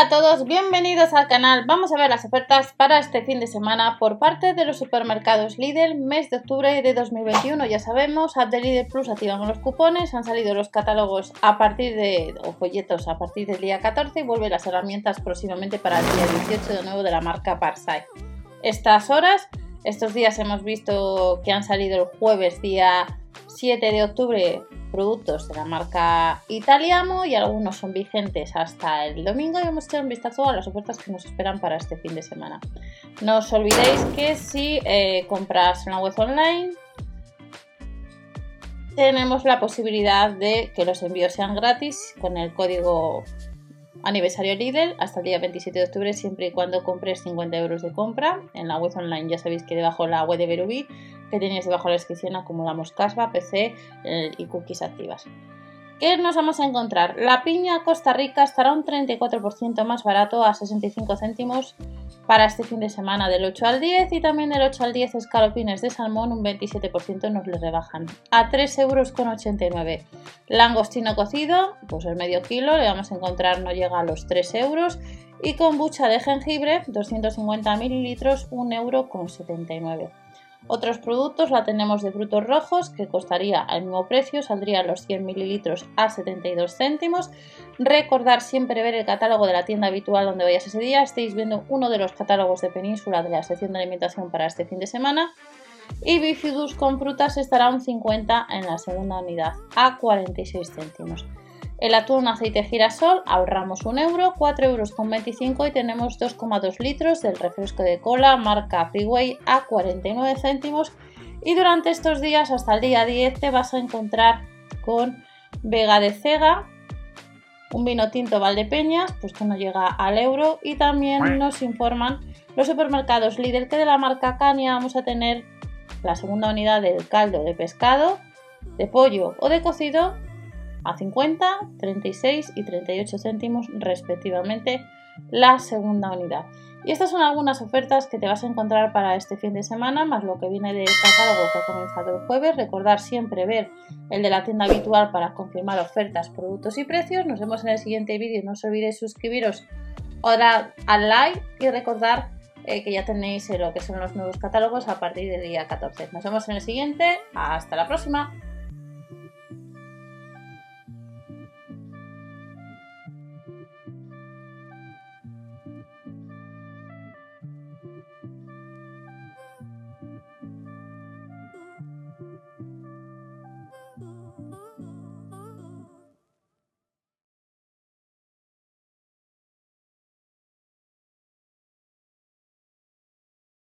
Hola a todos, bienvenidos al canal. Vamos a ver las ofertas para este fin de semana por parte de los supermercados Lidl, mes de octubre de 2021. Ya sabemos, a de Lidl Plus activamos los cupones, han salido los catálogos a partir de, o folletos a partir del día 14 y vuelven las herramientas próximamente para el día 18 de nuevo de la marca Parsai. Estas horas, estos días hemos visto que han salido el jueves día 7 de octubre productos de la marca Italiamo y algunos son vigentes hasta el domingo y vamos a echar un vistazo a las ofertas que nos esperan para este fin de semana. No os olvidéis que si eh, compras en web online tenemos la posibilidad de que los envíos sean gratis con el código aniversario Lidl hasta el día 27 de octubre siempre y cuando compres 50 euros de compra. En la web online ya sabéis que debajo la web de Berubí que tenéis debajo de la descripción acumulamos casva, PC eh, y cookies activas ¿Qué nos vamos a encontrar? La piña Costa Rica estará un 34% más barato a 65 céntimos para este fin de semana del 8 al 10 y también del 8 al 10 escalopines de salmón un 27% nos le rebajan a 3,89 euros. Langostino cocido, pues el medio kilo, le vamos a encontrar no llega a los 3 euros y kombucha de jengibre 250 mililitros 1,79 euro. Otros productos la tenemos de frutos rojos que costaría al mismo precio, saldría los 100 mililitros a 72 céntimos. Recordar siempre ver el catálogo de la tienda habitual donde vayas ese día. Estáis viendo uno de los catálogos de Península de la sección de alimentación para este fin de semana. Y Bifidus con frutas estará un 50 en la segunda unidad a 46 céntimos. El atún aceite girasol ahorramos un euro, 4 euros con 25 y tenemos 2,2 litros del refresco de cola marca Freeway a 49 céntimos. Y durante estos días, hasta el día 10, te vas a encontrar con Vega de Cega, un vino tinto Valdepeñas, pues que no llega al euro. Y también nos informan los supermercados Lidl que de la marca Cania vamos a tener la segunda unidad del caldo de pescado, de pollo o de cocido a 50, 36 y 38 céntimos respectivamente la segunda unidad. Y estas son algunas ofertas que te vas a encontrar para este fin de semana, más lo que viene del catálogo que ha comenzado el jueves. Recordar siempre ver el de la tienda habitual para confirmar ofertas, productos y precios. Nos vemos en el siguiente vídeo. No os olvidéis suscribiros dar al like y recordar eh, que ya tenéis lo que son los nuevos catálogos a partir del día 14. Nos vemos en el siguiente. Hasta la próxima.